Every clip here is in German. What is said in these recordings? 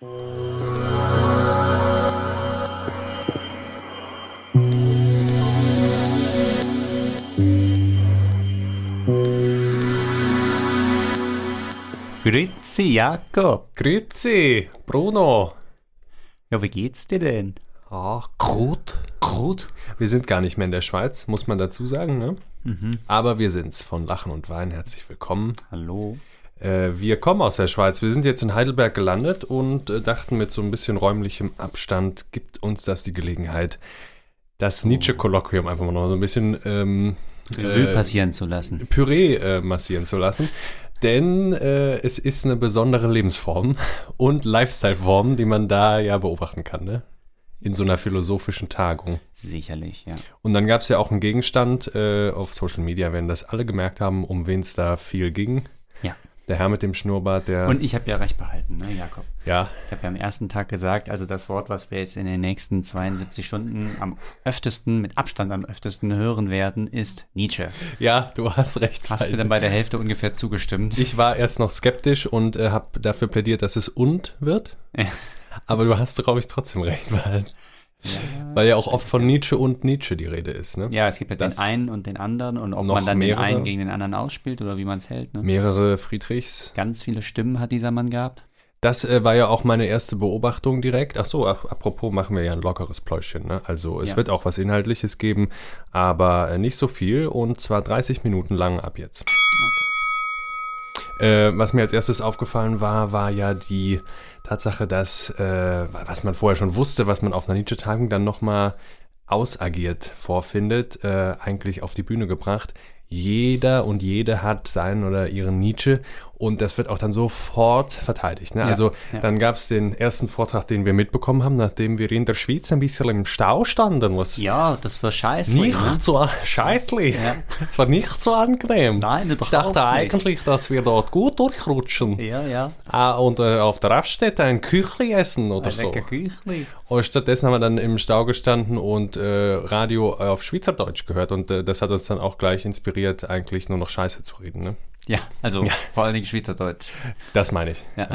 Grüezi, Jakob. Grüezi, Bruno. Ja, wie geht's dir denn? Ah, gut. Gut. Wir sind gar nicht mehr in der Schweiz, muss man dazu sagen, ne? Mhm. Aber wir sind's von Lachen und Wein. Herzlich willkommen. Hallo. Äh, wir kommen aus der Schweiz. Wir sind jetzt in Heidelberg gelandet und äh, dachten, mit so ein bisschen räumlichem Abstand gibt uns das die Gelegenheit, das Nietzsche-Kolloquium einfach mal noch so ein bisschen ähm, Revue äh, passieren zu lassen. Püree äh, massieren zu lassen. Denn äh, es ist eine besondere Lebensform und Lifestyle-Form, die man da ja beobachten kann, ne? In so einer philosophischen Tagung. Sicherlich, ja. Und dann gab es ja auch einen Gegenstand äh, auf Social Media, werden das alle gemerkt haben, um wen es da viel ging. Ja. Der Herr mit dem Schnurrbart, der. Und ich habe ja recht behalten, ne, Jakob? ja, Ich habe ja am ersten Tag gesagt, also das Wort, was wir jetzt in den nächsten 72 Stunden am öftesten, mit Abstand am öftesten hören werden, ist Nietzsche. ja, du hast recht. Hast mir dann bei der Hälfte ungefähr zugestimmt. ich war erst noch skeptisch und äh, habe dafür plädiert, dass es und wird. Aber du hast, glaube ich, trotzdem recht, weil, weil ja auch oft von Nietzsche und Nietzsche die Rede ist. Ne? Ja, es gibt ja Das- den einen und den anderen und ob man dann mehrere? den einen gegen den anderen ausspielt oder wie man es hält. Ne? Mehrere Friedrichs. Ganz viele Stimmen hat dieser Mann gehabt. Das äh, war ja auch meine erste Beobachtung direkt. Ach so, ap apropos machen wir ja ein lockeres Pläuschen. Ne? Also es Ja. wird auch was Inhaltliches geben, aber äh, nicht so viel und zwar 30 Minuten lang ab jetzt. Äh, was mir als erstes aufgefallen war, war ja die Tatsache, dass, äh, was man vorher schon wusste, was man auf einer Nietzsche-Tagung dann nochmal ausagiert vorfindet, äh, eigentlich auf die Bühne gebracht. Jeder und jede hat seinen oder ihren Nietzsche und das wird auch dann sofort verteidigt. Ne? Ja, also ja. dann gab es den ersten Vortrag, den wir mitbekommen haben, nachdem wir in der Schweiz ein bisschen im Stau standen, was Ja, das war scheiße. nicht Ne? so scheißlich. Ja. Es war nicht so angenehm. Nein, ich überhaupt dachte nicht. eigentlich, dass wir dort gut durchrutschen. Ja, ja. Ah, und äh, auf der Raststätte ein Küchli essen oder Ein so. Küchli. Und stattdessen haben wir dann im Stau gestanden und äh, Radio auf Schweizerdeutsch gehört. Und äh, das hat uns dann auch gleich inspiriert, eigentlich nur noch Scheiße zu reden. Ne? Ja, also vor allen Dingen Schweizerdeutsch. Das meine ich. Ja.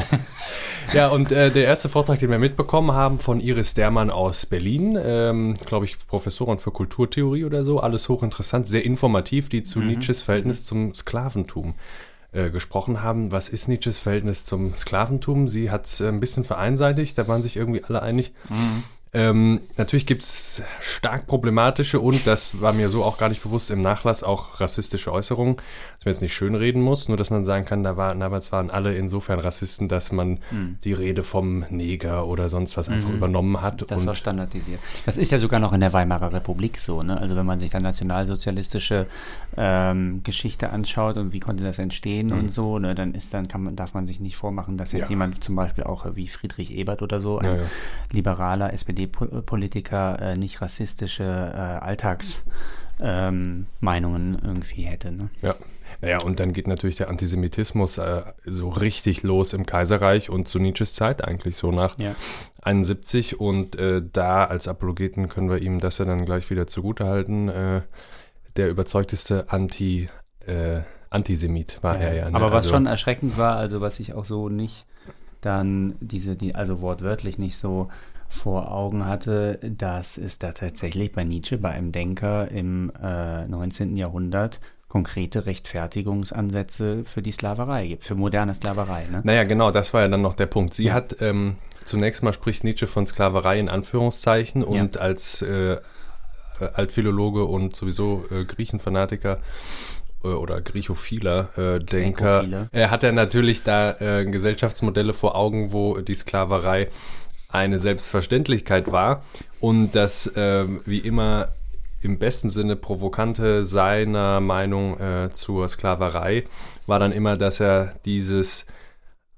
Ja, und äh, der erste Vortrag, den wir mitbekommen haben von Iris Dermann aus Berlin, ähm, glaube ich, Professorin für Kulturtheorie oder so, alles hochinteressant, sehr informativ, die zu Nietzsches Verhältnis zum Sklaventum äh, gesprochen haben. Was ist Nietzsches Verhältnis zum Sklaventum? Sie hat es äh, ein bisschen vereinseitigt, da waren sich irgendwie alle einig. Ähm, natürlich gibt es stark problematische und, das war mir so auch gar nicht bewusst, im Nachlass auch rassistische Äußerungen, dass man jetzt nicht schönreden muss, nur dass man sagen kann, da waren, damals waren alle insofern Rassisten, dass man die Rede vom Neger oder sonst was einfach übernommen hat. Das war standardisiert. Das ist ja sogar noch in der Weimarer Republik so, ne? Also wenn man sich dann nationalsozialistische ähm, Geschichte anschaut und wie konnte das entstehen und so, ne, dann ist dann kann man, darf man sich nicht vormachen, dass jetzt Ja. jemand zum Beispiel auch wie Friedrich Ebert oder so, ein Ja, ja. liberaler SPD-Politiker, äh, nicht rassistische äh, Alltagsmeinungen Meinungen irgendwie hätte. Ne? Ja. Naja, und dann geht natürlich der Antisemitismus äh, so richtig los im Kaiserreich und zu Nietzsches Zeit eigentlich so nach Ja. 71 und äh, da als Apologeten können wir ihm das ja dann gleich wieder zugutehalten. Äh, der überzeugteste Anti, äh, Antisemit war er ja. ne? Aber was Also- schon erschreckend war, also was ich auch so nicht dann diese, die, also wortwörtlich nicht so vor Augen hatte, dass es da tatsächlich bei Nietzsche, bei einem Denker im äh, 19. Jahrhundert konkrete Rechtfertigungsansätze für die Sklaverei gibt, für moderne Sklaverei. Ne? Naja, genau, das war ja dann noch der Punkt. Sie Ja. hat ähm, zunächst mal spricht Nietzsche von Sklaverei in Anführungszeichen und als äh, Altphilologe und sowieso äh, Griechenfanatiker äh, oder Griechophiler äh, Denker, er hat er natürlich da äh, Gesellschaftsmodelle vor Augen, wo die Sklaverei eine Selbstverständlichkeit war und das ähm, wie immer im besten Sinne provokante seiner Meinung äh, zur Sklaverei war dann immer, dass er dieses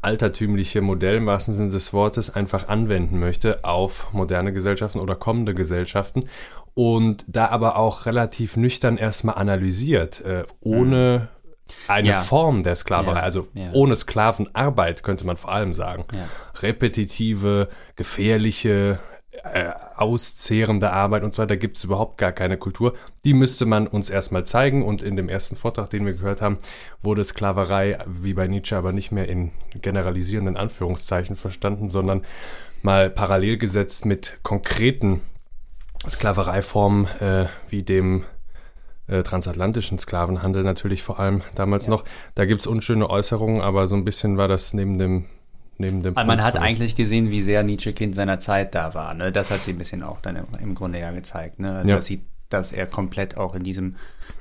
altertümliche Modell im wahrsten Sinne des Wortes einfach anwenden möchte auf moderne Gesellschaften oder kommende Gesellschaften und da aber auch relativ nüchtern erstmal analysiert, äh, ohne eine Ja. Form der Sklaverei, Ja, also ja. ohne Sklavenarbeit könnte man vor allem sagen. Repetitive, gefährliche, äh, auszehrende Arbeit und so weiter gibt es überhaupt gar keine Kultur. Die müsste man uns erstmal zeigen und in dem ersten Vortrag, den wir gehört haben, wurde Sklaverei wie bei Nietzsche aber nicht mehr in generalisierenden Anführungszeichen verstanden, sondern mal parallel gesetzt mit konkreten Sklavereiformen äh, wie dem äh, transatlantischen Sklavenhandel natürlich vor allem damals ja. noch. Da gibt es unschöne Äußerungen, aber so ein bisschen war das neben dem neben dem also Man hat eigentlich gesehen, wie sehr Nietzsche Kind seiner Zeit da war. Ne? Das hat sie ein bisschen auch dann im Grunde ja gezeigt. Ne? Also ja. sieht, dass er komplett auch in diesem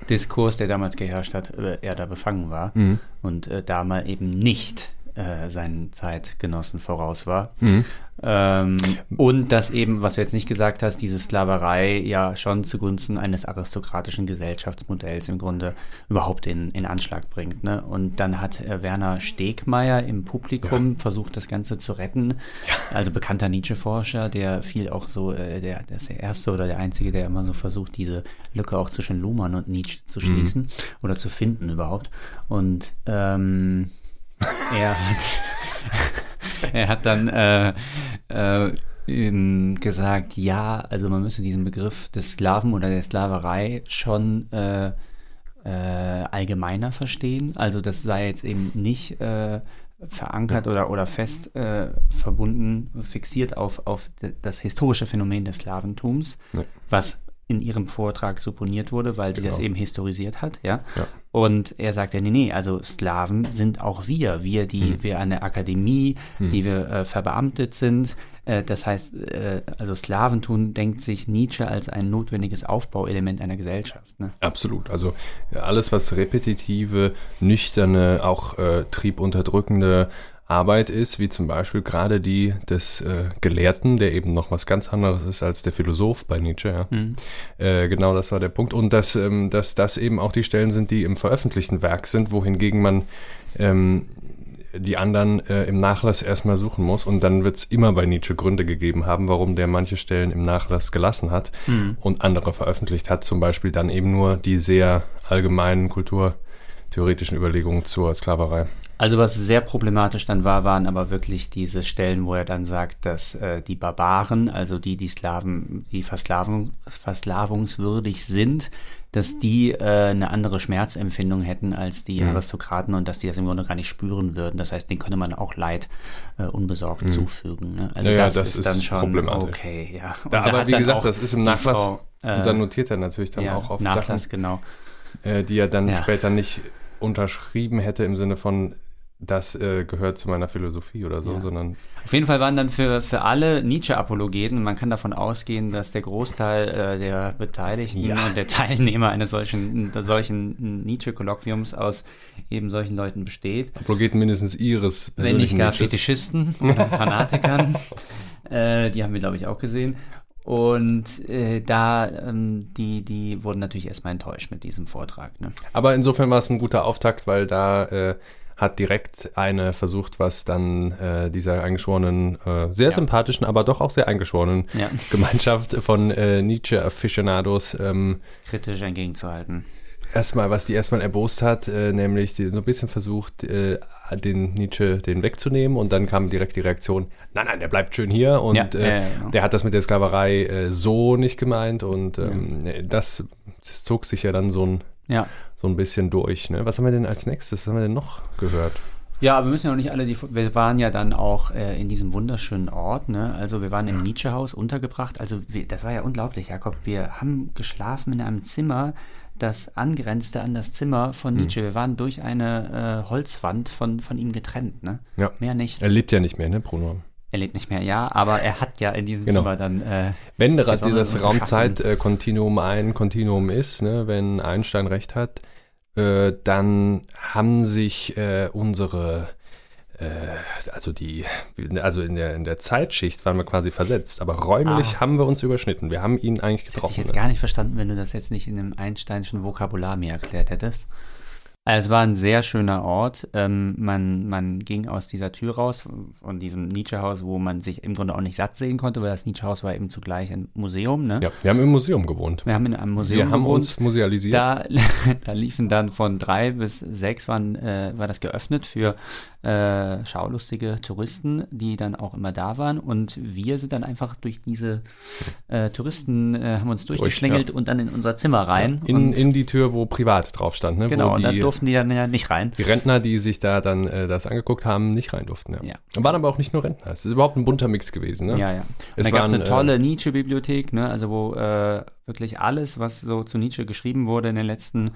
Diskurs, der damals geherrscht hat, äh, er da befangen war mhm. und äh, da mal eben nicht äh, seinen Zeitgenossen voraus war. Mhm. Ähm, und dass eben, was du jetzt nicht gesagt hast, diese Sklaverei ja schon zugunsten eines aristokratischen Gesellschaftsmodells im Grunde überhaupt in, in Anschlag bringt. Ne? Und dann hat äh, Werner Stegmeier im Publikum ja. versucht, das Ganze zu retten. Ja. Also bekannter Nietzsche-Forscher, der viel auch so, äh, der, der ist der Erste oder der Einzige, der immer so versucht, diese Lücke auch zwischen Luhmann und Nietzsche zu schließen mhm. oder zu finden überhaupt. Und ähm, er hat, er hat dann äh, äh, gesagt, ja, also man müsse diesen Begriff des Sklaven oder der Sklaverei schon äh, äh, allgemeiner verstehen. Also das sei jetzt eben nicht äh, verankert oder, oder fest äh, verbunden, fixiert auf, auf das historische Phänomen des Sklaventums, ja. was in ihrem Vortrag supponiert wurde, weil sie genau. das eben historisiert hat, ja? ja. Und er sagt ja, nee, nee, also Sklaven sind auch wir, wir, die hm. wir an der Akademie, hm. die wir äh, verbeamtet sind. Äh, das heißt, äh, also Sklaventum denkt sich Nietzsche als ein notwendiges Aufbauelement einer Gesellschaft. Ne? Absolut. Also alles, was repetitive, nüchterne, auch äh, triebunterdrückende Arbeit ist, wie zum Beispiel gerade die des äh, Gelehrten, der eben noch was ganz anderes ist als der Philosoph bei Nietzsche. Ja. Mhm. Äh, genau das war der Punkt. Und dass, ähm, dass das eben auch die Stellen sind, die im veröffentlichten Werk sind, wohingegen man ähm, die anderen äh, im Nachlass erstmal suchen muss. Und dann wird es immer bei Nietzsche Gründe gegeben haben, warum der manche Stellen im Nachlass gelassen hat mhm. und andere veröffentlicht hat. Zum Beispiel dann eben nur die sehr allgemeinen kulturtheoretischen Überlegungen zur Sklaverei. Also was sehr problematisch dann war, waren aber wirklich diese Stellen, wo er dann sagt, dass äh, die Barbaren, also die, die Slaven, die Versklavung, versklavungswürdig sind, dass die äh, eine andere Schmerzempfindung hätten als die mhm. Aristokraten und dass die das im Grunde gar nicht spüren würden. Das heißt, denen könnte man auch Leid äh, unbesorgt mhm. zufügen. Ne? Also ja, das, ja, das, ist, dann schon problematisch. okay. Ja. Da, aber wie gesagt, das ist im Nachlass. Frau, äh, und dann notiert er natürlich dann ja, auch auf Nachlass, Sachen, genau. Äh, die er dann später nicht unterschrieben hätte im Sinne von das äh, gehört zu meiner Philosophie oder so, ja. sondern. Auf jeden Fall waren dann für, für alle Nietzsche-Apologeten, man kann davon ausgehen, dass der Großteil äh, der Beteiligten ja. und der Teilnehmer eines solchen, solchen Nietzsche-Kolloquiums aus eben solchen Leuten besteht. Apologeten mindestens ihres Wenn nicht gar Nietzsches. Fetischisten oder Fanatikern. äh, die haben wir, glaube ich, auch gesehen. Und äh, da, ähm, die, die wurden natürlich erstmal enttäuscht mit diesem Vortrag. Ne? Aber insofern war es ein guter Auftakt, weil da äh, hat direkt eine versucht, was dann äh, dieser eingeschworenen, äh, sehr ja. sympathischen, aber doch auch sehr eingeschworenen ja. Gemeinschaft von äh, Nietzsche-Aficionados ähm, kritisch entgegenzuhalten. Erstmal, was die erstmal erbost hat, äh, nämlich die so ein bisschen versucht, äh, den Nietzsche den wegzunehmen und dann kam direkt die Reaktion, nein, nein, der bleibt schön hier und ja, äh, genau. der hat das mit der Sklaverei so nicht gemeint und ähm, das zog sich ja dann so ein ja. so ein bisschen durch. Ne? Was haben wir denn als nächstes? Was haben wir denn noch gehört? Ja, aber wir müssen ja noch nicht alle, die, wir waren ja dann auch äh, in diesem wunderschönen Ort, ne? Also wir waren im Nietzsche-Haus untergebracht. Also wir, das war ja unglaublich, Jakob. Wir haben geschlafen in einem Zimmer, das angrenzte an das Zimmer von hm. Nietzsche. Wir waren durch eine äh, Holzwand von, von ihm getrennt, ne? Ja. Mehr nicht. Er lebt ja nicht mehr, ne, Bruno? Er lebt nicht mehr, ja, aber er hat ja in diesem genau. Zimmer dann. Äh, wenn das Raumzeit-Kontinuum ein Kontinuum ist, ne, wenn Einstein recht hat, äh, dann haben sich äh, unsere äh, also die, also in der, in der Zeitschicht waren wir quasi versetzt, aber räumlich ah. haben wir uns überschnitten. Wir haben ihn eigentlich getroffen. Das hätte ich jetzt ne? gar nicht verstanden, wenn du das jetzt nicht in einem Einsteinschen Vokabular mir erklärt hättest. Also es war ein sehr schöner Ort. Ähm, man, man ging aus dieser Tür raus, von diesem Nietzsche-Haus, wo man sich im Grunde auch nicht satt sehen konnte, weil das Nietzsche-Haus war eben zugleich ein Museum. Ne? Ja, wir haben im Museum gewohnt. Wir haben in einem Museum gewohnt. Wir haben gewohnt. uns musealisiert. Da, da, liefen dann von drei bis sechs waren, äh, war das geöffnet für äh, schaulustige Touristen, die dann auch immer da waren. Und wir sind dann einfach durch diese äh, Touristen, äh, haben uns durchgeschlängelt ja. und dann in unser Zimmer rein. In, und, in die Tür, wo privat drauf stand. Ne? genau, wo und dann die, durften die dann ja nicht rein. die Rentner, die sich da dann äh, das angeguckt haben, nicht rein durften. Ja. Ja. Waren aber auch nicht nur Rentner. Es ist überhaupt ein bunter Mix gewesen. Ne? Ja, ja. Und Es da gab es eine tolle Nietzsche-Bibliothek, ne? also wo äh, wirklich alles, was so zu Nietzsche geschrieben wurde in den letzten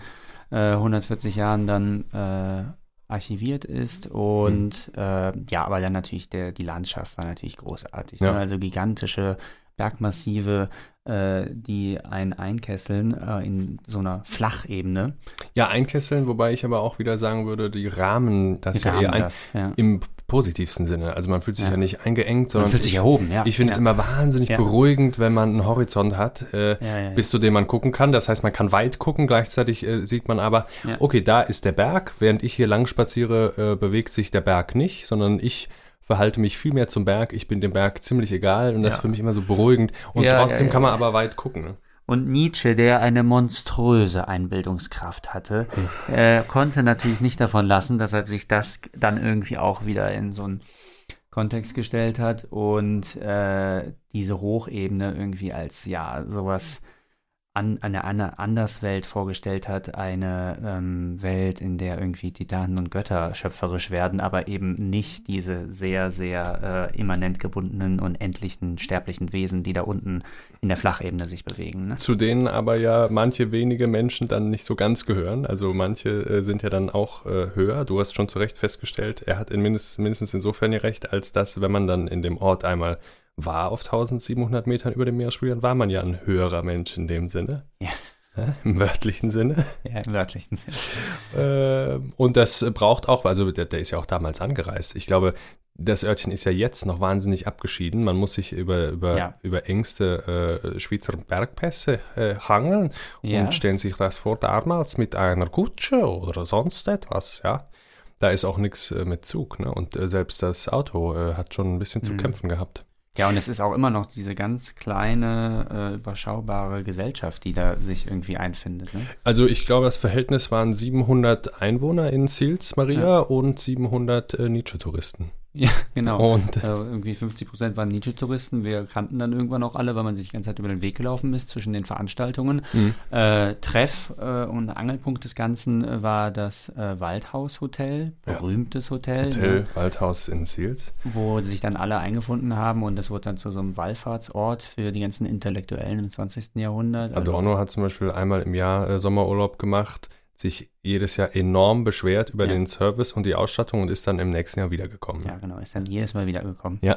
äh, 140 Jahren, dann äh, archiviert ist. Und äh, ja, aber dann natürlich der, die Landschaft war natürlich großartig. Ja. Ne? Also gigantische Bergmassive, äh, die einen einkesseln äh, in so einer Flachebene. Ja, einkesseln, wobei ich aber auch wieder sagen würde, die Rahmen das ja Rahmen eher ein, das, ja. im positivsten Sinne. Also man fühlt sich ja, Ja. nicht eingeengt, Man sondern fühlt sich ich, erhoben, ja. ich finde ja. es immer wahnsinnig beruhigend, wenn man einen Horizont hat, äh, bis zu dem man gucken kann. Das heißt, man kann weit gucken, gleichzeitig äh, sieht man aber, okay, da ist der Berg. Während ich hier lang spaziere, äh, bewegt sich der Berg nicht, sondern ich verhalte mich viel mehr zum Berg. Ich bin dem Berg ziemlich egal und das ist für mich immer so beruhigend. Und trotzdem kann man aber weit gucken. Ne? Und Nietzsche, der eine monströse Einbildungskraft hatte, äh, konnte natürlich nicht davon lassen, dass er sich das dann irgendwie auch wieder in so einen Kontext gestellt hat und äh, diese Hochebene irgendwie als ja sowas an, eine, eine Anderswelt vorgestellt hat, eine ähm, Welt, in der irgendwie Titanen und Götter schöpferisch werden, aber eben nicht diese sehr, sehr äh, immanent gebundenen und endlichen sterblichen Wesen, die da unten in der Flachebene sich bewegen. Ne? Zu denen aber ja manche wenige Menschen dann nicht so ganz gehören. Also manche äh, sind ja dann auch äh, höher. Du hast schon zu Recht festgestellt, er hat in mindestens, mindestens insofern ihr Recht, als dass, wenn man dann in dem Ort einmal war auf 1700 Metern über dem Meeresspiegel, dann war man ja ein höherer Mensch in dem Sinne. Ja. Ja, Im wörtlichen Sinne. Ja, im wörtlichen Sinne. Äh, und das braucht auch, also der, der ist ja auch damals angereist. Ich glaube, das Örtchen ist ja jetzt noch wahnsinnig abgeschieden. Man muss sich über, über, Ja. über engste äh, Schweizer Bergpässe äh, hangeln Ja. und stellen sich das vor damals mit einer Kutsche oder sonst etwas, ja. Da ist auch nichts äh, mit Zug, ne? Und äh, selbst das Auto äh, hat schon ein bisschen zu Mhm. kämpfen gehabt. Ja, und es ist auch immer noch diese ganz kleine, äh, überschaubare Gesellschaft, die da sich irgendwie einfindet. Ne? Also ich glaube, das Verhältnis waren 700 Einwohner in Sils Maria Ja. und 700 äh, Nietzsche-Touristen. Ja, genau. Und Also irgendwie 50 Prozent waren Nietzsche-Touristen. Wir kannten dann irgendwann auch alle, weil man sich die ganze Zeit über den Weg gelaufen ist zwischen den Veranstaltungen. Mhm. Äh, Treff äh, und Angelpunkt des Ganzen äh, war das äh, Waldhaus-Hotel, Ja. berühmtes Hotel, Hotel ne, Waldhaus in Sils. wo sich dann alle eingefunden haben und das wurde dann zu so einem Wallfahrtsort für die ganzen Intellektuellen im 20. Jahrhundert. Also, Adorno hat zum Beispiel einmal im Jahr äh, Sommerurlaub gemacht, sich jedes Jahr enorm beschwert über Ja. den Service und die Ausstattung und ist dann im nächsten Jahr wiedergekommen. ja, genau, ist dann jedes Mal wiedergekommen. Ja.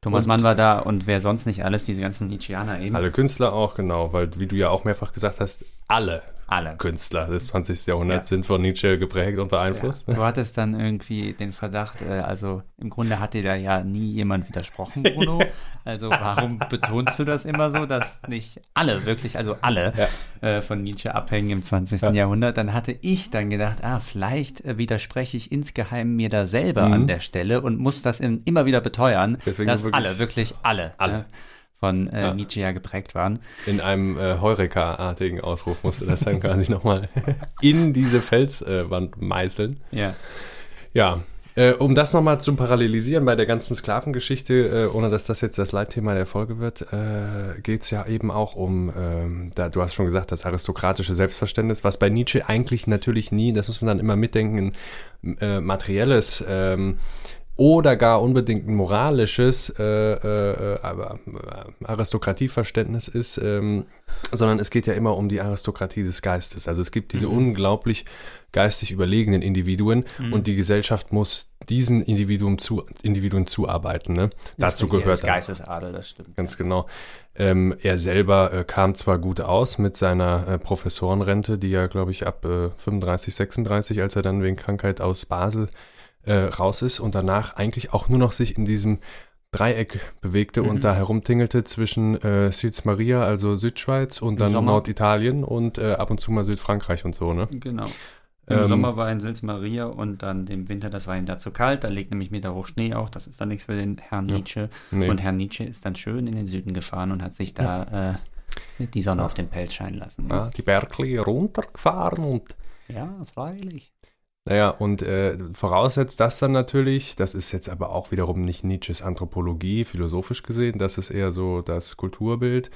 Thomas Und- Mann war da und wer sonst nicht alles, diese ganzen Nietzscheaner eben. Alle Künstler auch, genau, weil wie du ja auch mehrfach gesagt hast, alle Alle. Künstler des 20. Jahrhunderts Ja. sind von Nietzsche geprägt und beeinflusst. Ja. Du hattest dann irgendwie den Verdacht, äh, also im Grunde hat dir da ja nie jemand widersprochen, Bruno. Also warum betonst du das immer so, dass nicht alle, wirklich, also alle äh, von Nietzsche abhängen im 20. Ja. Jahrhundert? Dann hatte ich dann gedacht, ah, vielleicht äh, widerspreche ich insgeheim mir da selber Mhm. an der Stelle und muss das in, immer wieder beteuern, Deswegen dass wirklich- alle, wirklich alle, Alle. äh, von äh, Ja. Nietzsche ja geprägt waren. In einem äh, Heureka-artigen Ausruf musste das dann quasi nochmal in diese Felswand meißeln. Ja. Ja, äh, um das nochmal zu parallelisieren bei der ganzen Sklavengeschichte, äh, ohne dass das jetzt das Leitthema der Folge wird, äh, geht es ja eben auch um, ähm, da, du hast schon gesagt, das aristokratische Selbstverständnis, was bei Nietzsche eigentlich natürlich nie, das muss man dann immer mitdenken, ein äh, materielles ähm, oder gar unbedingt ein moralisches äh, äh, äh, Aristokratieverständnis ist, ähm, sondern es geht ja immer um die Aristokratie des Geistes. Also es gibt diese unglaublich geistig überlegenen Individuen und die Gesellschaft muss diesen Individuen, zu, Individuen zuarbeiten. Ne? Dazu Das gehört dann Geistesadel, das stimmt. Ganz genau. Ähm, er selber äh, kam zwar gut aus mit seiner äh, Professorenrente, die ja, glaube ich, ab äh, 35, 36, als er dann wegen Krankheit aus Basel äh, raus ist und danach eigentlich auch nur noch sich in diesem Dreieck bewegte Mhm. und da herumtingelte zwischen äh, Sils Maria, also Südschweiz, und dann Sommer. Norditalien und äh, ab und zu mal Südfrankreich und so, ne? Genau. Im Ähm, Sommer war in Sils Maria und dann im Winter, das war ihm da zu kalt. Da liegt nämlich Meter hoch Schnee auch. Das ist dann nichts für den Herrn Ja. Nietzsche. Nee. Und Herr Nietzsche ist dann schön in den Süden gefahren und hat sich da äh, die Sonne auf den Pelz scheinen lassen. ja, die Bergli runtergefahren und Ja, freilich. Naja, und äh, voraussetzt das dann natürlich, das ist jetzt aber auch wiederum nicht Nietzsches Anthropologie, philosophisch gesehen, das ist eher so das Kulturbild,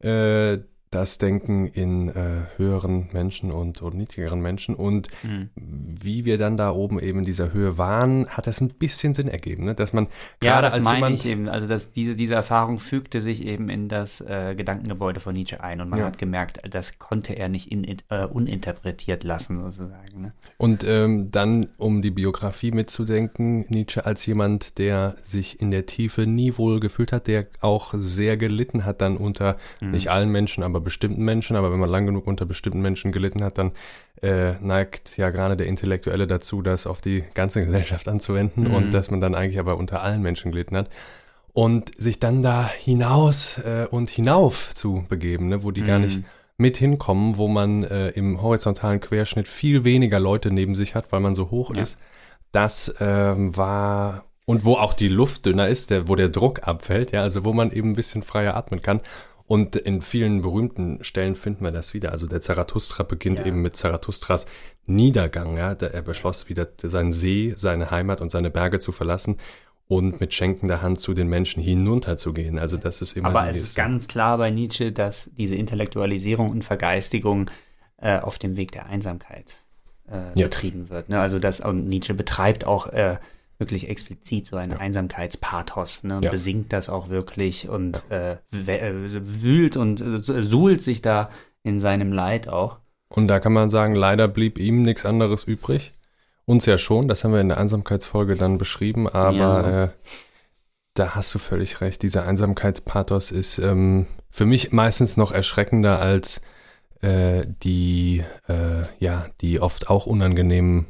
äh, das Denken in äh, höheren Menschen und, und niedrigeren Menschen. Und mhm. wie wir dann da oben eben in dieser Höhe waren, hat das ein bisschen Sinn ergeben, ne? dass man ja, das als meine jemand, ich eben. Also dass diese, diese Erfahrung fügte sich eben in das äh, Gedankengebäude von Nietzsche ein und man ja. hat gemerkt, das konnte er nicht in, äh, uninterpretiert lassen sozusagen. Ne? Und ähm, dann, um die Biografie mitzudenken, Nietzsche als jemand, der sich in der Tiefe nie wohl gefühlt hat, der auch sehr gelitten hat dann unter mhm. nicht allen Menschen, aber bestimmten Menschen, aber wenn man lang genug unter bestimmten Menschen gelitten hat, dann äh, neigt ja gerade der Intellektuelle dazu, das auf die ganze Gesellschaft anzuwenden mhm. und dass man dann eigentlich aber unter allen Menschen gelitten hat. Und sich dann da hinaus äh, und hinauf zu begeben, ne, wo die mhm. gar nicht mit hinkommen, wo man äh, im horizontalen Querschnitt viel weniger Leute neben sich hat, weil man so hoch ja. ist. Das ähm, war und wo auch die Luft dünner ist, der, wo der Druck abfällt, ja, also wo man eben ein bisschen freier atmen kann. Und in vielen berühmten Stellen finden wir das wieder. Also der Zarathustra beginnt ja. eben mit Zarathustras Niedergang. Ja? Er beschloss wieder seinen See, seine Heimat und seine Berge zu verlassen und mit schenkender Hand zu den Menschen hinunterzugehen. Also das ist immer. Aber es ist ganz klar bei Nietzsche, dass diese Intellektualisierung und Vergeistigung äh, auf dem Weg der Einsamkeit äh, ja. betrieben wird. Ne? Also das und Nietzsche betreibt auch äh, wirklich explizit so ein ja. Einsamkeitspathos ne, und ja. besingt das auch wirklich und ja. äh, wühlt und äh, suhlt sich da in seinem Leid auch. Und da kann man sagen, leider blieb ihm nichts anderes übrig. Uns ja schon, das haben wir in der Einsamkeitsfolge dann beschrieben, aber äh, da hast du völlig recht. Dieser Einsamkeitspathos ist ähm, für mich meistens noch erschreckender als äh, die, äh, ja, die oft auch unangenehmen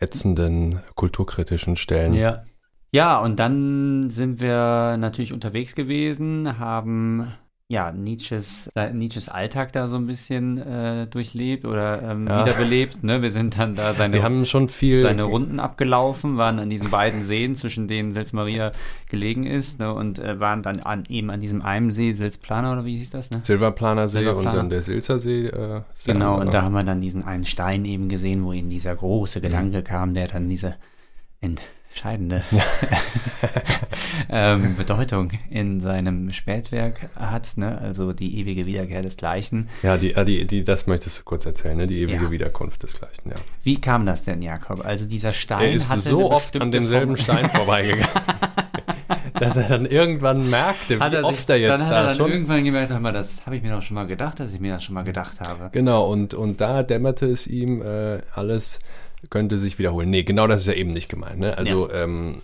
ätzenden kulturkritischen Stellen. Ja. Ja, und dann sind wir natürlich unterwegs gewesen, haben ja, Nietzsches, äh, Nietzsches Alltag da so ein bisschen äh, durchlebt oder ähm, ja. wiederbelebt. Ne? Wir sind dann da seine, Wir haben schon viel seine Runden abgelaufen, waren an diesen beiden Seen, zwischen denen Sils Maria gelegen ist ne? und äh, waren dann an, eben an diesem einen See, Silsplaner oder wie hieß das? Ne? Silberplaner See Silberplaner. und dann der Silzer See. Äh, genau, und da haben wir dann diesen einen Stein eben gesehen, wo eben dieser große Gedanke mhm. kam, der dann diese Ent entscheidende ähm, Bedeutung in seinem Spätwerk hat, ne? also die ewige Wiederkehr desgleichen. Ja, die, äh, die, die, das möchtest du kurz erzählen, ne? die ewige ja. Wiederkunft desgleichen, ja. Wie kam das denn, Jakob? Also dieser Stein er ist so oft an demselben Form. Stein vorbeigegangen. dass er dann irgendwann merkte, wie oft er jetzt dann hat da er dann schon. irgendwann gemerkt, mal, das habe ich mir doch schon mal gedacht, dass ich mir das schon mal gedacht habe. Genau, und, und da dämmerte es ihm äh, alles könnte sich wiederholen. Nee, genau das ist ja eben nicht gemeint. Ne? Also ja. ähm,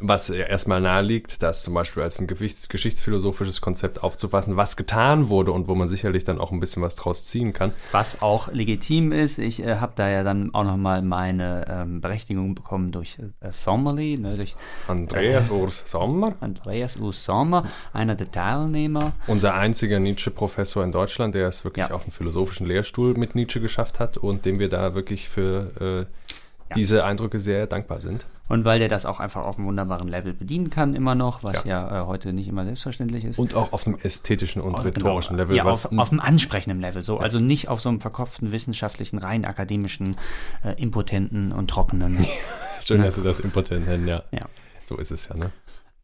was ja erstmal naheliegt, das zum Beispiel als ein geschichtsphilosophisches Konzept aufzufassen, was getan wurde und wo man sicherlich dann auch ein bisschen was draus ziehen kann. Was auch legitim ist. Ich äh, habe da ja dann auch nochmal meine ähm, Berechtigung bekommen durch äh, Sommerly, ne, durch Andreas äh, Urs Sommer. Andreas Urs Sommer, einer der Teilnehmer. Unser einziger Nietzsche-Professor in Deutschland, der es wirklich ja. auf einen philosophischen Lehrstuhl mit Nietzsche geschafft hat und dem wir da wirklich für äh, ja. diese Eindrücke sehr dankbar sind. Und weil der das auch einfach auf einem wunderbaren Level bedienen kann, immer noch, was ja, ja äh, heute nicht immer selbstverständlich ist. Und auch auf einem ästhetischen und genau. rhetorischen genau, Level. Ja, auf, auf, einem ansprechenden Level. So. Ja. Also nicht auf so einem verkopften, wissenschaftlichen, rein akademischen, äh, impotenten und trockenen. Schön, ne? dass du das impotent nennen, ja. ja. So ist es ja, ne?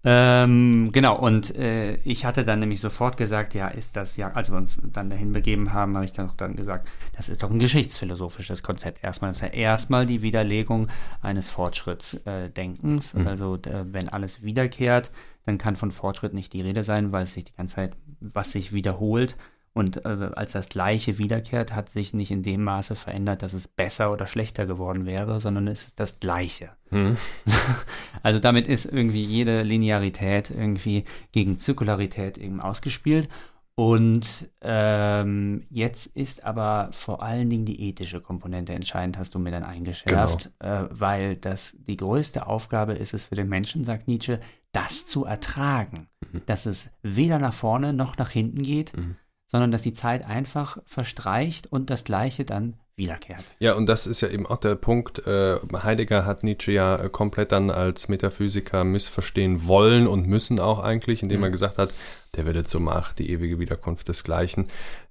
Ähm, genau, und äh, ich hatte dann nämlich sofort gesagt, ja, ist das ja, als wir uns dann dahin begeben haben, habe ich dann auch dann gesagt, das ist doch ein geschichtsphilosophisches Konzept. Erstmal ist ja erstmal die Widerlegung eines Fortschrittsdenkens. Äh, mhm. Also äh, wenn alles wiederkehrt, dann kann von Fortschritt nicht die Rede sein, weil es sich die ganze Zeit, was sich wiederholt, und äh, als das Gleiche wiederkehrt, hat sich nicht in dem Maße verändert, dass es besser oder schlechter geworden wäre, sondern es ist das Gleiche. Mhm. Also damit ist irgendwie jede Linearität irgendwie gegen Zirkularität eben ausgespielt. Und ähm, jetzt ist aber vor allen Dingen die ethische Komponente entscheidend, hast du mir dann eingeschärft, genau. äh, weil das die größte Aufgabe ist es für den Menschen, sagt Nietzsche, das zu ertragen, mhm. dass es weder nach vorne noch nach hinten geht. Mhm sondern dass die Zeit einfach verstreicht und das Gleiche dann wiederkehrt. Ja, und das ist ja eben auch der Punkt. Äh, Heidegger hat Nietzsche ja äh, komplett dann als Metaphysiker missverstehen wollen und müssen auch eigentlich, indem mhm. er gesagt hat, der werde zur Macht, die ewige Wiederkunft desgleichen.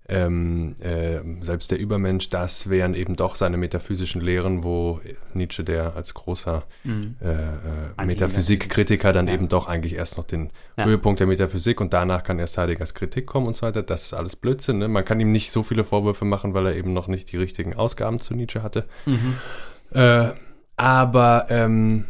ähm, äh, selbst der Übermensch, das wären eben doch seine metaphysischen Lehren, wo Nietzsche, der als großer mhm. äh, äh, Metaphysikkritiker, dann ja. eben doch eigentlich erst noch den ja. Höhepunkt der Metaphysik und danach kann erst Heideggers Kritik kommen und so weiter. Das ist alles Blödsinn. Ne? Man kann ihm nicht so viele Vorwürfe machen, weil er eben noch nicht die richtigen Ausgaben zu Nietzsche hatte. Mhm. Äh, aber ähm,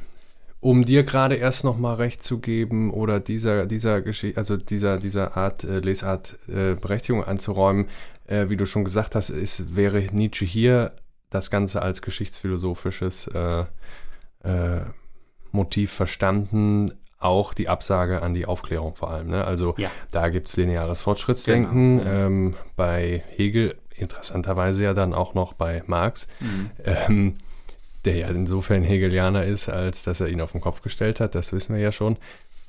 um dir gerade erst noch mal recht zu geben oder dieser, dieser Geschichte, also dieser, dieser Art, äh, Lesart äh, Berechtigung anzuräumen, äh, wie du schon gesagt hast, ist, wäre Nietzsche hier das Ganze als geschichtsphilosophisches äh, äh, Motiv verstanden, auch die Absage an die Aufklärung vor allem. Ne? Also ja. da gibt es lineares Fortschrittsdenken. Genau. Ähm, bei Hegel, interessanterweise ja dann auch noch bei Marx. Mhm. Ähm, der ja insofern Hegelianer ist, als dass er ihn auf den Kopf gestellt hat, das wissen wir ja schon.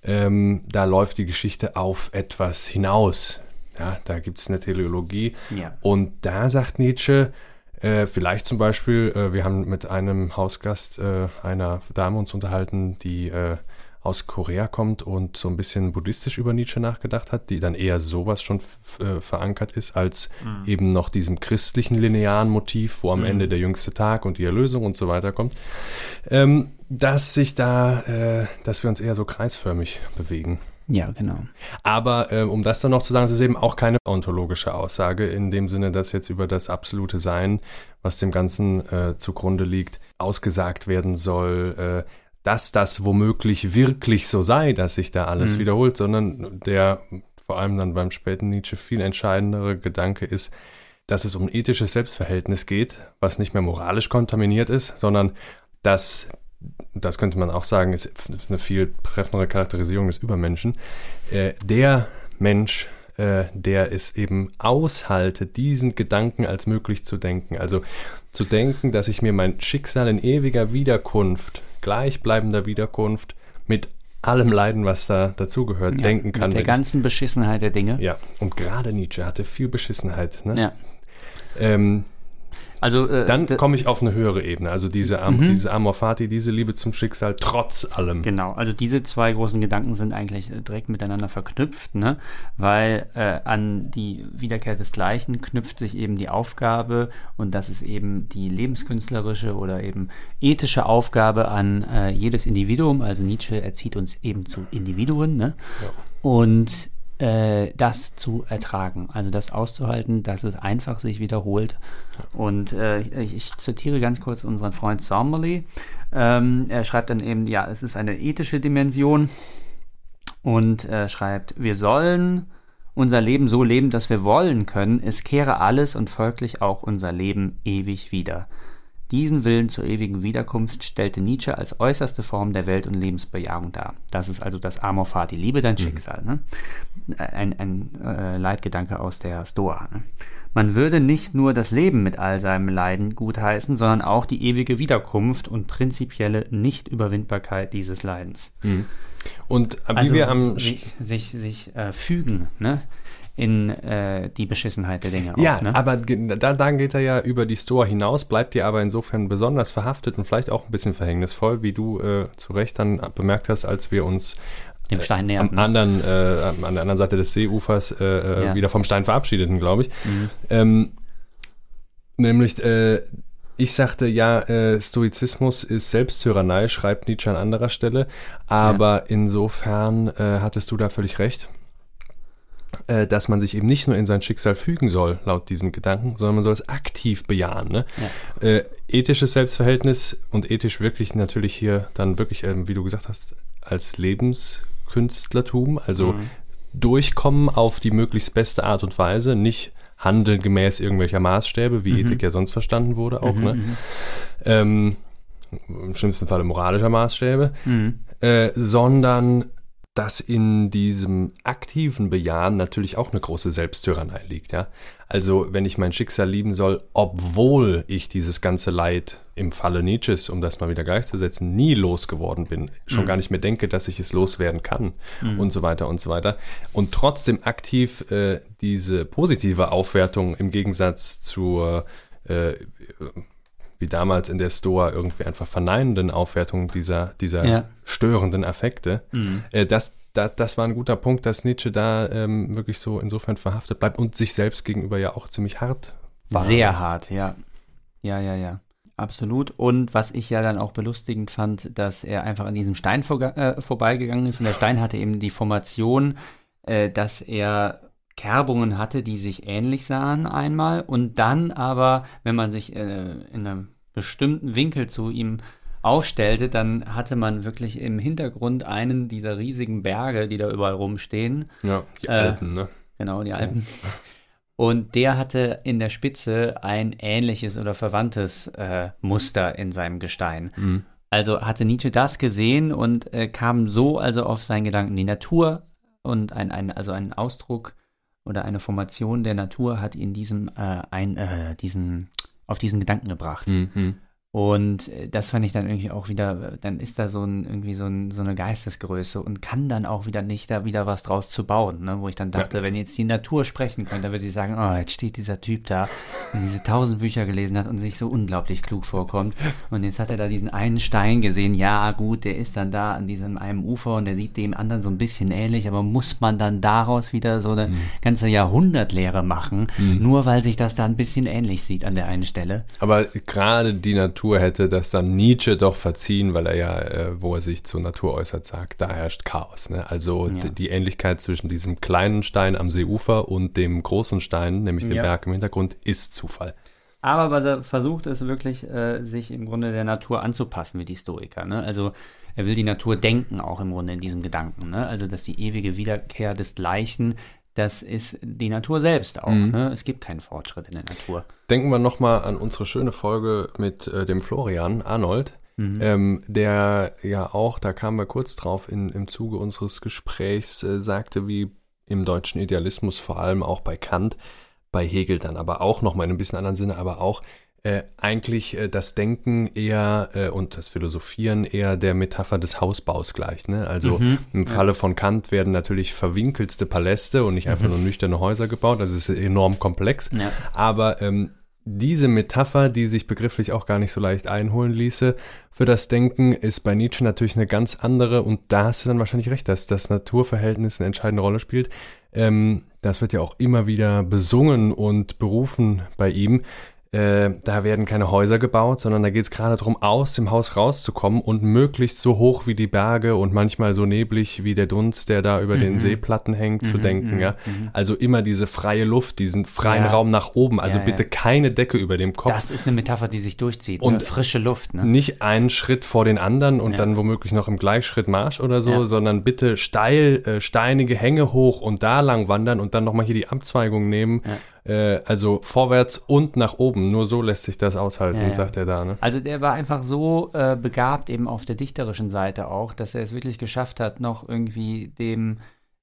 Ähm, da läuft die Geschichte auf etwas hinaus. Ja, da gibt es eine Teleologie. Ja. Und da sagt Nietzsche, äh, vielleicht zum Beispiel, äh, wir haben mit einem Hausgast äh, einer Dame uns unterhalten, die äh, aus Korea kommt und so ein bisschen buddhistisch über Nietzsche nachgedacht hat, die dann eher sowas schon äh, verankert ist, als mhm. eben noch diesem christlichen linearen Motiv, wo am mhm. Ende der jüngste Tag und die Erlösung und so weiter kommt, ähm, dass sich da, äh, dass wir uns eher so kreisförmig bewegen. Ja, genau. Aber äh, um das dann noch zu sagen, es ist eben auch keine ontologische Aussage in dem Sinne, dass jetzt über das absolute Sein, was dem Ganzen äh, zugrunde liegt, ausgesagt werden soll. Äh, dass das womöglich wirklich so sei, dass sich da alles mhm. wiederholt, sondern der vor allem dann beim späten Nietzsche viel entscheidendere Gedanke ist, dass es um ethisches Selbstverhältnis geht, was nicht mehr moralisch kontaminiert ist, sondern dass, das könnte man auch sagen, ist eine viel treffendere Charakterisierung des Übermenschen, äh, der Mensch, äh, der es eben aushaltet, diesen Gedanken als möglich zu denken. Also zu denken, dass ich mir mein Schicksal in ewiger Wiederkunft gleichbleibender Wiederkunft mit allem Leiden, was da dazugehört, ja, denken kann. Mit der ganzen ich, Beschissenheit der Dinge. Ja, und gerade Nietzsche hatte viel Beschissenheit. Ne? Ja. Ähm, also, äh, Dann komme ich auf eine höhere Ebene, also diese, Am mhm. diese Amor Fati, diese Liebe zum Schicksal trotz allem. Genau, also diese zwei großen Gedanken sind eigentlich äh, direkt miteinander verknüpft, ne? weil äh, an die Wiederkehr des Gleichen knüpft sich eben die Aufgabe und das ist eben die lebenskünstlerische oder eben ethische Aufgabe an äh, jedes Individuum. Also Nietzsche erzieht uns eben zu Individuen ne? Ja. und äh, das zu ertragen, also das auszuhalten, dass es einfach sich wiederholt. Und äh, ich, ich, zitiere ganz kurz unseren Freund Sommerly. Ähm, er schreibt dann eben, ja, es ist eine ethische Dimension und er schreibt, wir sollen unser Leben so leben, dass wir wollen können, es kehre alles und folglich auch unser Leben ewig wieder. Diesen Willen zur ewigen Wiederkunft stellte Nietzsche als äußerste Form der Welt- und Lebensbejahung dar. Das ist also das Amor Fati, Liebe dein mhm. Schicksal. Ne? Ein, ein äh, Leitgedanke aus der Stoa. Ne? Man würde nicht nur das Leben mit all seinem Leiden gutheißen, sondern auch die ewige Wiederkunft und prinzipielle Nichtüberwindbarkeit dieses Leidens. Mhm. Und wie also wir am sich, sich, sich äh, fügen, ne? In äh, die Beschissenheit der Dinge. Ja, auch, ne? aber da, da geht er ja über die Store hinaus, bleibt dir aber insofern besonders verhaftet und vielleicht auch ein bisschen verhängnisvoll, wie du äh, zu Recht dann bemerkt hast, als wir uns dem Stein nähern. Am anderen, äh, an der anderen Seite des Seeufers äh, äh, ja. wieder vom Stein verabschiedeten, glaube ich. Mhm. Ähm, nämlich, äh, ich sagte ja, äh, Stoizismus ist Selbsttyrannei, schreibt Nietzsche an anderer Stelle. Aber ja. insofern äh, hattest du da völlig recht. Äh, dass man sich eben nicht nur in sein Schicksal fügen soll, laut diesem Gedanken, sondern man soll es aktiv bejahen. Ne? Ja. Äh, ethisches Selbstverhältnis und ethisch wirklich natürlich hier dann wirklich, ähm, wie du gesagt hast, als Lebenskünstlertum, also mhm. durchkommen auf die möglichst beste Art und Weise, nicht handeln gemäß irgendwelcher Maßstäbe, wie mhm. Ethik ja sonst verstanden wurde auch. Mhm, ne? Mhm. Ähm, Im schlimmsten Falle moralischer Maßstäbe, mhm. äh, sondern dass in diesem aktiven Bejahen natürlich auch eine große Selbsttyrannei liegt. Ja? Also wenn ich mein Schicksal lieben soll, obwohl ich dieses ganze Leid im Falle Nietzsches, um das mal wieder gleichzusetzen, nie losgeworden bin, schon mhm. gar nicht mehr denke, dass ich es loswerden kann mhm. und so weiter und so weiter. Und trotzdem aktiv äh, diese positive Aufwertung im Gegensatz zur äh, wie damals in der Stoa irgendwie einfach verneinenden Aufwertung dieser, dieser ja. störenden Affekte, mhm. äh, das, da, das war ein guter Punkt, dass Nietzsche da ähm, wirklich so insofern verhaftet bleibt und sich selbst gegenüber ja auch ziemlich hart war. Sehr hart, ja. Ja, ja, ja. Absolut. Und was ich ja dann auch belustigend fand, dass er einfach an diesem Stein vor, äh, vorbeigegangen ist. Und der Stein hatte eben die Formation, äh, dass er Kerbungen hatte, die sich ähnlich sahen einmal. Und dann aber, wenn man sich äh, in einem bestimmten Winkel zu ihm aufstellte, dann hatte man wirklich im Hintergrund einen dieser riesigen Berge, die da überall rumstehen. Ja, die Alpen, ne? Genau, die Alpen. Und der hatte in der Spitze ein ähnliches oder verwandtes äh, Muster in seinem Gestein. Mhm. Also hatte Nietzsche das gesehen und äh, kam so also auf seinen Gedanken. Die Natur und ein, ein, also ein Ausdruck oder eine Formation der Natur hat ihn diesem, äh, ein, äh, diesen, auf diesen Gedanken gebracht. Mhm. Und äh, das fand ich dann irgendwie auch wieder, dann ist da so ein, irgendwie so, ein, so eine Geistesgröße und kann dann auch wieder nicht da wieder was draus zu bauen, ne? wo ich dann dachte, ja. wenn jetzt die Natur sprechen könnte, dann würde ich sagen, oh, jetzt steht dieser Typ da, der diese tausend Bücher gelesen hat und sich so unglaublich klug vorkommt. Und jetzt hat er da diesen einen Stein gesehen, ja gut, der ist dann da an diesem einen Ufer und der sieht dem anderen so ein bisschen ähnlich, aber muss man dann daraus wieder so eine mhm. ganze Jahrhundertlehre machen, mhm. nur weil sich das da ein bisschen ähnlich sieht an der einen Stelle. Aber gerade die Natur Natur hätte das dann Nietzsche doch verziehen, weil er ja, äh, wo er sich zur Natur äußert, sagt, da herrscht Chaos. Ne? Also ja. die Ähnlichkeit zwischen diesem kleinen Stein am Seeufer und dem großen Stein, nämlich dem ja. Berg im Hintergrund, ist Zufall. Aber was er versucht, ist wirklich, äh, sich im Grunde der Natur anzupassen, wie die Stoiker. Ne? Also er will die Natur denken, auch im Grunde in diesem Gedanken. Ne? Also dass die ewige Wiederkehr des Gleichen das ist die Natur selbst auch. Mhm. Ne? Es gibt keinen Fortschritt in der Natur. Denken wir nochmal an unsere schöne Folge mit äh, dem Florian Arnold, mhm. ähm, der ja auch, da kamen wir kurz drauf in, im Zuge unseres Gesprächs, äh, sagte, wie im deutschen Idealismus, vor allem auch bei Kant, bei Hegel dann aber auch nochmal in ein bisschen anderen Sinne, aber auch äh, eigentlich äh, das Denken eher äh, und das Philosophieren eher der Metapher des Hausbaus gleicht. Ne? Also mhm, im Falle ja. von Kant werden natürlich verwinkelste Paläste und nicht einfach mhm. nur nüchterne Häuser gebaut. Das ist enorm komplex. Ja. Aber ähm, diese Metapher, die sich begrifflich auch gar nicht so leicht einholen ließe, für das Denken ist bei Nietzsche natürlich eine ganz andere und da hast du dann wahrscheinlich recht, dass das Naturverhältnis eine entscheidende Rolle spielt. Ähm, das wird ja auch immer wieder besungen und berufen bei ihm. Äh, da werden keine Häuser gebaut, sondern da geht es gerade darum, aus dem Haus rauszukommen und möglichst so hoch wie die Berge und manchmal so neblig wie der Dunst, der da über mhm. den Seeplatten hängt, mhm, zu denken. Mhm. Ja? Mhm. Also immer diese freie Luft, diesen freien ja. Raum nach oben. Also ja, bitte keine Decke über dem Kopf. Das ist eine Metapher, die sich durchzieht. Und ne? frische Luft. Ne? Nicht einen Schritt vor den anderen und dann womöglich noch im Gleichschritt Marsch oder so, sondern bitte steil, äh, steinige Hänge hoch und da lang wandern und dann nochmal hier die Abzweigung nehmen äh, also vorwärts und nach oben. Nur so lässt sich das aushalten, ja, ja. sagt er da. Ne? Also der war einfach so äh, begabt eben auf der dichterischen Seite auch, dass er es wirklich geschafft hat, noch irgendwie dem,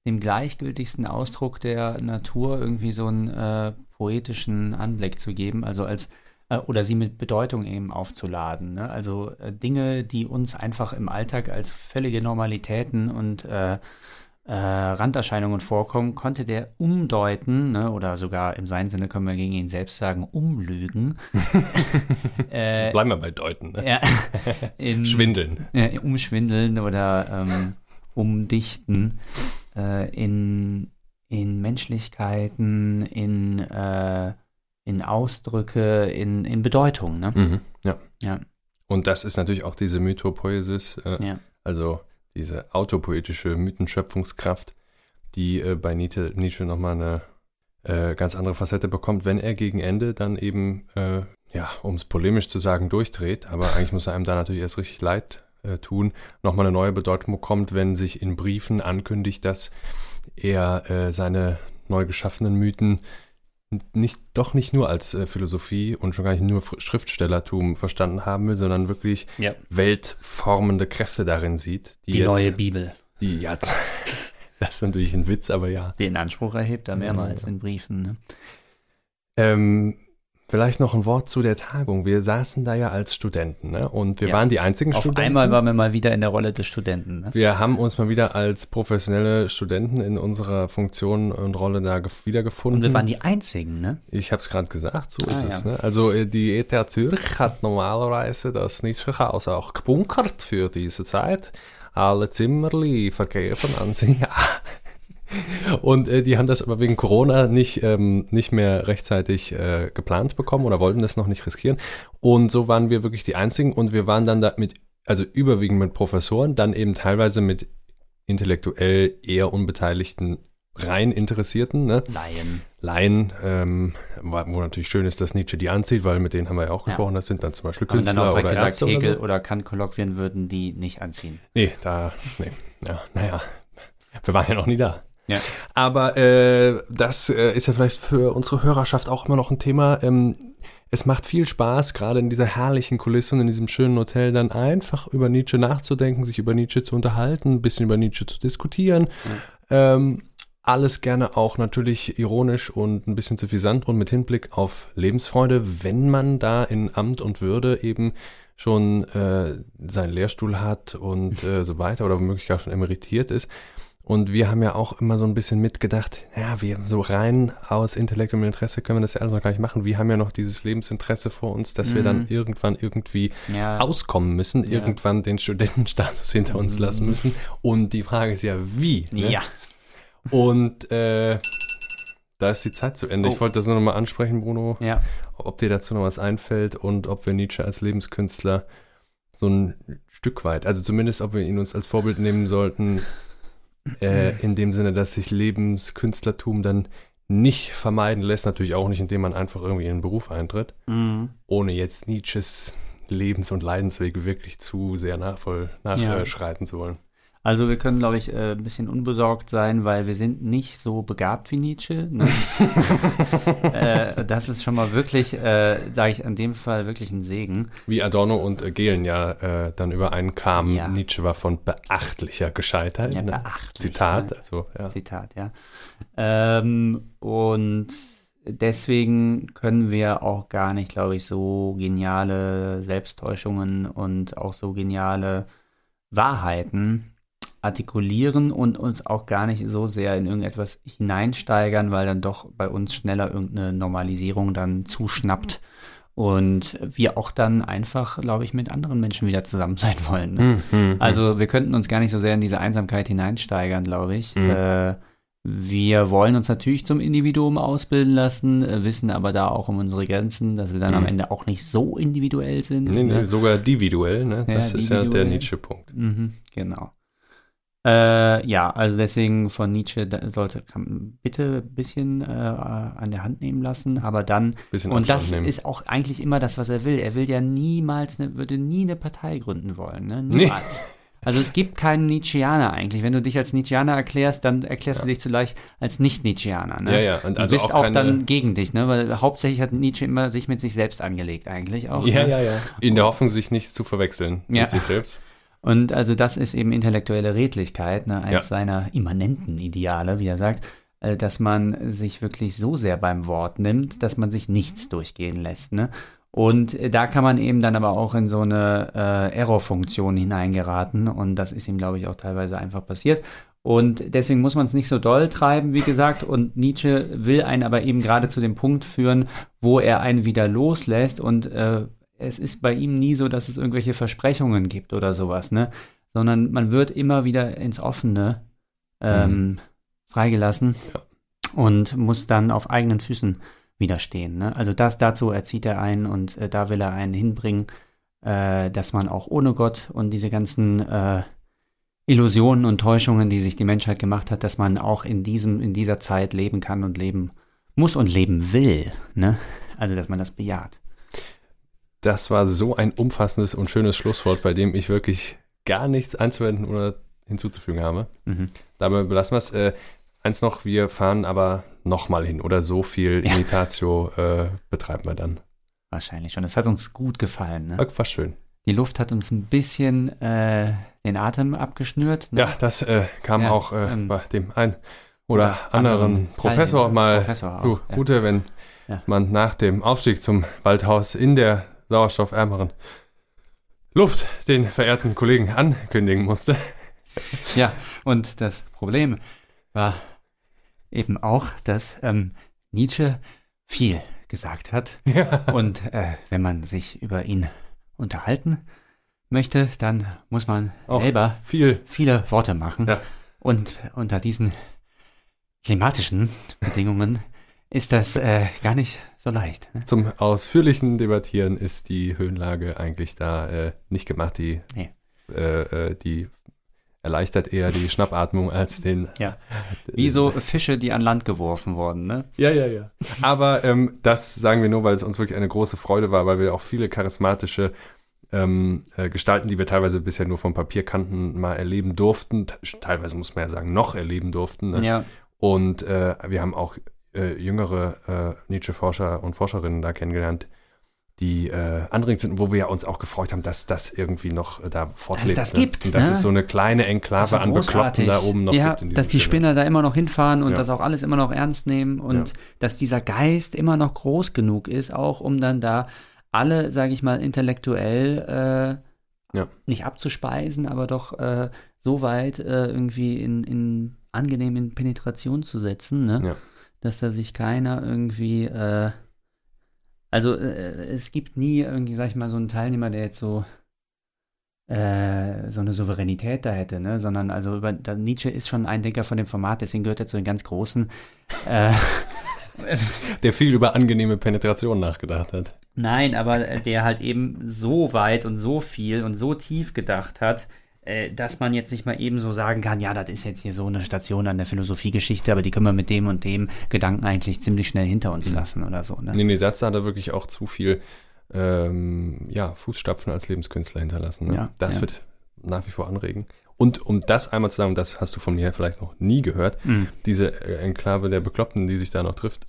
dem gleichgültigsten Ausdruck der Natur irgendwie so einen äh, poetischen Anblick zu geben. Also als äh, oder sie mit Bedeutung eben aufzuladen. Ne? Also äh, Dinge, die uns einfach im Alltag als völlige Normalitäten und äh, äh, Randerscheinungen vorkommen, konnte der umdeuten, ne, oder sogar im seinen Sinne können wir gegen ihn selbst sagen, umlügen. äh, bleiben wir bei deuten. Ne? Ja, in, Schwindeln. Äh, umschwindeln oder ähm, umdichten äh, in, in Menschlichkeiten, in, äh, in Ausdrücke, in, in Bedeutung. Ne? Mhm, ja. ja. Und das ist natürlich auch diese Mythopoesis. Äh, ja. Also diese autopoetische Mythenschöpfungskraft, die äh, bei Nietzsche, Nietzsche nochmal eine äh, ganz andere Facette bekommt, wenn er gegen Ende dann eben, äh, ja, um es polemisch zu sagen, durchdreht, aber eigentlich muss er einem da natürlich erst richtig leid äh, tun, nochmal eine neue Bedeutung bekommt, wenn sich in Briefen ankündigt, dass er äh, seine neu geschaffenen Mythen nicht, doch nicht nur als äh, Philosophie und schon gar nicht nur Schriftstellertum verstanden haben will, sondern wirklich ja. weltformende Kräfte darin sieht. Die, die jetzt, neue Bibel. Die, ja, das ist natürlich ein Witz, aber ja. Den Anspruch erhebt er mehrmals ja. in Briefen. Ne? Ähm, Vielleicht noch ein Wort zu der Tagung. Wir saßen da ja als Studenten ne? und wir ja. waren die einzigen Auf Studenten. Auf einmal waren wir mal wieder in der Rolle des Studenten. Ne? Wir haben uns mal wieder als professionelle Studenten in unserer Funktion und Rolle da wiedergefunden. Und wir waren die einzigen, ne? Ich habe es gerade gesagt, so ah, ist ja. es. Ne? Also äh, die ETH Zürich hat normalerweise das Nietzsche Chaos auch gebunkert für diese Zeit. alle Zimmerli vergeben an sie. Und äh, die haben das aber wegen Corona nicht, ähm, nicht mehr rechtzeitig äh, geplant bekommen oder wollten das noch nicht riskieren. Und so waren wir wirklich die Einzigen und wir waren dann da mit, also überwiegend mit Professoren, dann eben teilweise mit intellektuell eher unbeteiligten rein Interessierten, ne? Laien. Laien, ähm, wo natürlich schön ist, dass Nietzsche die anzieht, weil mit denen haben wir ja auch gesprochen, das sind dann zum Beispiel Künstler dann auch oder gesagt, Ärzte Hegel oder, so. oder Kant-Kolloquien würden die nicht anziehen. Nee, da, nee, ja, naja, wir waren ja noch nie da. Ja. Aber äh, das äh, ist ja vielleicht für unsere Hörerschaft auch immer noch ein Thema. Ähm, es macht viel Spaß, gerade in dieser herrlichen Kulisse und in diesem schönen Hotel, dann einfach über Nietzsche nachzudenken, sich über Nietzsche zu unterhalten, ein bisschen über Nietzsche zu diskutieren. Ähm, alles gerne auch natürlich ironisch und ein bisschen suffisant und mit Hinblick auf Lebensfreude, wenn man da in Amt und Würde eben schon äh, seinen Lehrstuhl hat und äh, so weiter oder womöglich auch schon emeritiert ist. Und wir haben ja auch immer so ein bisschen mitgedacht, ja, wir so rein aus intellektuellem Interesse können wir das ja alles noch gar nicht machen. Wir haben ja noch dieses Lebensinteresse vor uns, dass wir dann Mhm. irgendwann irgendwie Ja. auskommen müssen, Ja. irgendwann den Studentenstatus hinter uns lassen müssen. Und die Frage ist ja, wie? Ne? Ja. Und äh, da ist die Zeit zu De. Oh. Ich wollte das nur noch mal ansprechen, Bruno, Ja. ob dir dazu noch was einfällt und ob wir Nietzsche als Lebenskünstler so ein Stück weit, also zumindest ob wir ihn uns als Vorbild nehmen sollten, äh, in dem Sinne, dass sich Lebenskünstlertum dann nicht vermeiden lässt, natürlich auch nicht, indem man einfach irgendwie in den Beruf eintritt, Mhm. ohne jetzt Nietzsches Lebens- und Leidenswege wirklich zu sehr nachvoll Ja. nachschreiten zu wollen. Also wir können, glaube ich, äh, ein bisschen unbesorgt sein, weil wir sind nicht so begabt wie Nietzsche. Ne? äh, das ist schon mal wirklich, äh, sage ich in dem Fall, wirklich ein Segen. Wie Adorno und Gehlen ja äh, dann übereinkamen, Ja. Nietzsche war von beachtlicher Gescheitheit. Ja, ne? beachtlich, Zitat, ne? also ja. Zitat, ja. Ähm, und deswegen können wir auch gar nicht, glaube ich, so geniale Selbsttäuschungen und auch so geniale Wahrheiten artikulieren und uns auch gar nicht so sehr in irgendetwas hineinsteigern, weil dann doch bei uns schneller irgendeine Normalisierung dann zuschnappt und wir auch dann einfach, glaube ich, mit anderen Menschen wieder zusammen sein wollen. Ne? Mhm, Also wir könnten uns gar nicht so sehr in diese Einsamkeit hineinsteigern, glaube ich. Mhm. Äh, wir wollen uns natürlich zum Individuum ausbilden lassen, äh, wissen aber da auch um unsere Grenzen, dass wir dann am Mhm. Ende auch nicht so individuell sind. nee, nee, ne? sogar individuell, ne? Ja, das ist ja der. Nietzsche-Punkt. Mhm, genau. Äh, ja, also deswegen von Nietzsche sollte kann, bitte ein bisschen äh, an der Hand nehmen lassen, aber dann Bisschen und Abstand das nehmen. ist auch eigentlich immer das, was er will. Er will ja niemals, ne, würde nie eine Partei gründen wollen. Ne? Niemals. Also es gibt keinen Nietzscheaner eigentlich. Wenn du dich als Nietzscheaner erklärst, dann erklärst du dich zugleich als Nicht-Nietzscheaner. Ne? Ja, ja, und Du also bist auch auch, keine- dann gegen dich, ne? Weil hauptsächlich hat Nietzsche immer sich mit sich selbst angelegt eigentlich auch. ja, ne? ja, ja. In der Hoffnung, sich nicht zu verwechseln Ja. mit sich selbst. Und also das ist eben intellektuelle Redlichkeit, ne, eins Ja. seiner immanenten Ideale, wie er sagt, äh, dass man sich wirklich so sehr beim Wort nimmt, dass man sich nichts durchgehen lässt. Ne? Und äh, da kann man eben dann aber auch in so eine äh, Error-Funktion hineingeraten und das ist ihm, glaube ich, auch teilweise einfach passiert. Und deswegen muss man es nicht so doll treiben, wie gesagt. Und Nietzsche will einen aber eben gerade zu dem Punkt führen, wo er einen wieder loslässt. Und äh, es ist bei ihm nie so, dass es irgendwelche Versprechungen gibt oder sowas, ne? Sondern man wird immer wieder ins Offene ähm, freigelassen Ja. und muss dann auf eigenen Füßen widerstehen. Ne? Also das dazu erzieht er einen und äh, da will er einen hinbringen, äh, dass man auch ohne Gott und diese ganzen äh, Illusionen und Täuschungen, die sich die Menschheit gemacht hat, dass man auch in diesem, in dieser Zeit leben kann und leben muss und leben will. Ne? Also dass man das bejaht. Das war so ein umfassendes und schönes Schlusswort, bei dem ich wirklich gar nichts einzuwenden oder hinzuzufügen habe. Mhm. Dabei belassen wir es. Äh, eins noch, wir fahren aber nochmal hin oder so viel Ja. Imitatio äh, betreiben wir dann. Wahrscheinlich schon. Es hat uns gut gefallen. Ne? War schön. Die Luft hat uns ein bisschen äh, den Atem abgeschnürt. Ne? Ja, das äh, kam Ja, auch äh, ähm, bei dem einen oder oder anderen anderen Professor mal Professor zu auch, ja. Gute, wenn Ja. man nach dem Aufstieg zum Waldhaus in der sauerstoffärmeren Luft den verehrten Kollegen ankündigen musste. Ja, und das Problem war eben auch, dass ähm, Nietzsche viel gesagt hat. Und äh, wenn man sich über ihn unterhalten möchte, dann muss man Auch selber Viel. viele Worte machen. Ja. Und unter diesen klimatischen Bedingungen ist das äh, gar nicht so leicht. Ne? Zum ausführlichen Debattieren ist die Höhenlage eigentlich da äh, nicht gemacht. Die, Nee. äh, äh, die erleichtert eher die Schnappatmung als den. Ja. Wie so Fische, die an Land geworfen wurden. Ne? Ja, ja, ja. Aber ähm, das sagen wir nur, weil es uns wirklich eine große Freude war, weil wir auch viele charismatische ähm, äh, Gestalten, die wir teilweise bisher nur vom Papier kannten, mal erleben durften. Te- Teilweise muss man ja sagen, noch erleben durften. Ne? Ja. Und äh, wir haben auch äh, jüngere äh, Nietzsche-Forscher und Forscherinnen da kennengelernt, die äh, anregend sind, wo wir ja uns auch gefreut haben, dass das irgendwie noch äh, da fortlebt. das ne? gibt, Und dass ne? es so eine kleine Enklave an Bekloppten da oben noch ja, gibt. dass die Sinne. Spinner da immer noch hinfahren und Ja. das auch alles immer noch ernst nehmen und Ja. dass dieser Geist immer noch groß genug ist, auch um dann da alle, sage ich mal, intellektuell äh, Ja. nicht abzuspeisen, aber doch äh, so weit äh, irgendwie in, in angenehm in Penetration zu setzen, ne? Ja. Dass da sich keiner irgendwie äh, also äh, es gibt nie irgendwie, sag ich mal, so einen Teilnehmer, der jetzt so äh, so eine Souveränität da hätte, ne? Sondern also über, da, Nietzsche ist schon ein Denker von dem Format, deswegen gehört er zu den ganz großen. Äh, Der viel über angenehme Penetration nachgedacht hat. nein, aber äh, der halt eben so weit und so viel und so tief gedacht hat, dass man jetzt nicht mal eben so sagen kann, ja, das ist jetzt hier so eine Station an der Philosophiegeschichte, aber die können wir mit dem und dem Gedanken eigentlich ziemlich schnell hinter uns lassen oder so. Ne? Nee, nee, dazu hat er wirklich auch zu viel ähm, ja, Fußstapfen als Lebenskünstler hinterlassen. Ne? Ja, das ja. wird nach wie vor anregen. Und um das einmal zu sagen, das hast du von mir vielleicht noch nie gehört, Mhm. diese äh, Enklave der Bekloppten, die sich da noch trifft,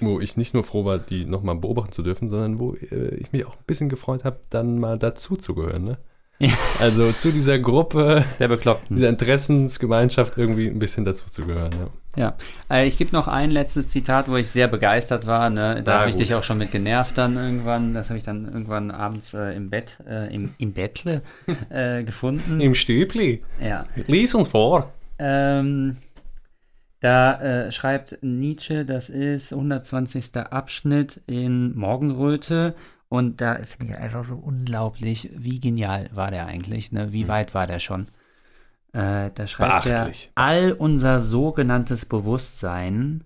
wo ich nicht nur froh war, die nochmal beobachten zu dürfen, sondern wo äh, ich mich auch ein bisschen gefreut habe, dann mal dazu zu gehören. Ne? Ja. Also zu dieser Gruppe, Der Bekloppten. dieser Interessensgemeinschaft irgendwie ein bisschen dazu zu gehören. Ja. Ja, äh, ich gebe noch ein letztes Zitat, wo ich sehr begeistert war. Ne? Da habe ich dich auch schon mit genervt dann irgendwann. Das habe ich dann irgendwann abends äh, im Bett, äh, im, im Bettle äh, gefunden. Im Stübli, ja. lies uns vor. Ähm, da äh, schreibt Nietzsche, das ist 120. Abschnitt in Morgenröte. Und da finde ich einfach so unglaublich, wie genial war der eigentlich, ne? Wie weit war der schon? Äh, da schreibt er, all unser sogenanntes Bewusstsein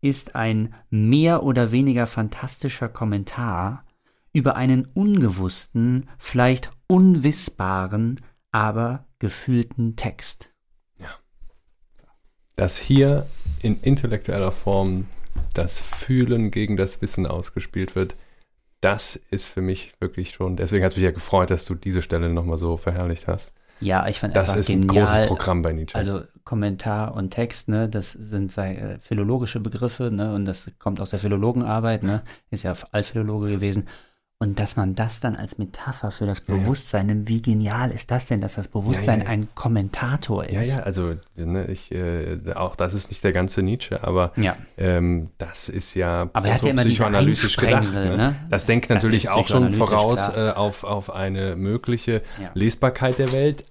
ist ein mehr oder weniger fantastischer Kommentar über einen ungewussten, vielleicht unwissbaren, aber gefühlten Text. dass hier in intellektueller Form das Fühlen gegen das Wissen ausgespielt wird, das ist für mich wirklich schon, deswegen hat es mich ja gefreut, dass du diese Stelle nochmal so verherrlicht hast. Ja, ich fand Das einfach ist ein genial. großes Programm bei Nietzsche. Also Kommentar und Text, ne, das sind sei, äh, philologische Begriffe, ne, und das kommt aus der Philologenarbeit, ne, ist ja Altphilologe gewesen. Und dass man das dann als Metapher für das Ja, ja. Bewusstsein nimmt, wie genial ist das denn, dass das Bewusstsein ja. ein Kommentator ist? ja, ja, also ne, ich, äh, auch das ist nicht der ganze Nietzsche, aber Ja. ähm, das ist ja Aber er hat ja immer psychoanalytisch gedacht. Ne? ne? Das denkt Das natürlich auch schon voraus äh, auf, auf eine mögliche Ja. Lesbarkeit der Welt.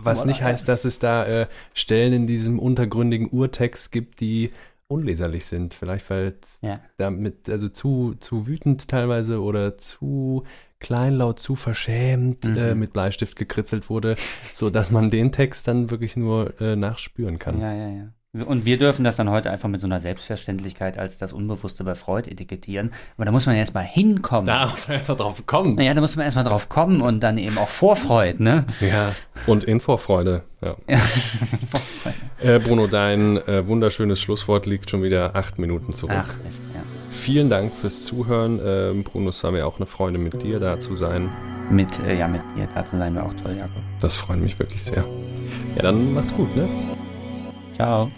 Was nicht ja. heißt, dass es da äh, Stellen in diesem untergründigen Urtext gibt, die unleserlich sind. Vielleicht, weil es Ja. damit, also zu, zu wütend teilweise oder zu kleinlaut, zu verschämt Mhm. äh, mit Bleistift gekritzelt wurde, so dass man den Text dann wirklich nur äh, nachspüren kann. Ja, ja, ja. Und wir dürfen das dann heute einfach mit so einer Selbstverständlichkeit als das Unbewusste bei Freud etikettieren. Aber da muss man erst mal hinkommen. Da muss man erstmal drauf kommen. Naja, da muss man erstmal drauf kommen und dann eben auch Vorfreud, ne? Ja, und in Vorfreude. Ja. Äh, Bruno, dein äh, wunderschönes Schlusswort liegt schon wieder acht Minuten zurück. Ach, Mist, ja. Vielen Dank fürs Zuhören. Ähm, Bruno, es war mir auch eine Freude, mit dir da zu sein. Mit, äh, ja, mit dir da zu sein wäre auch toll, Jakob. Das freut mich wirklich sehr. Ja, dann macht's gut, ne? 加油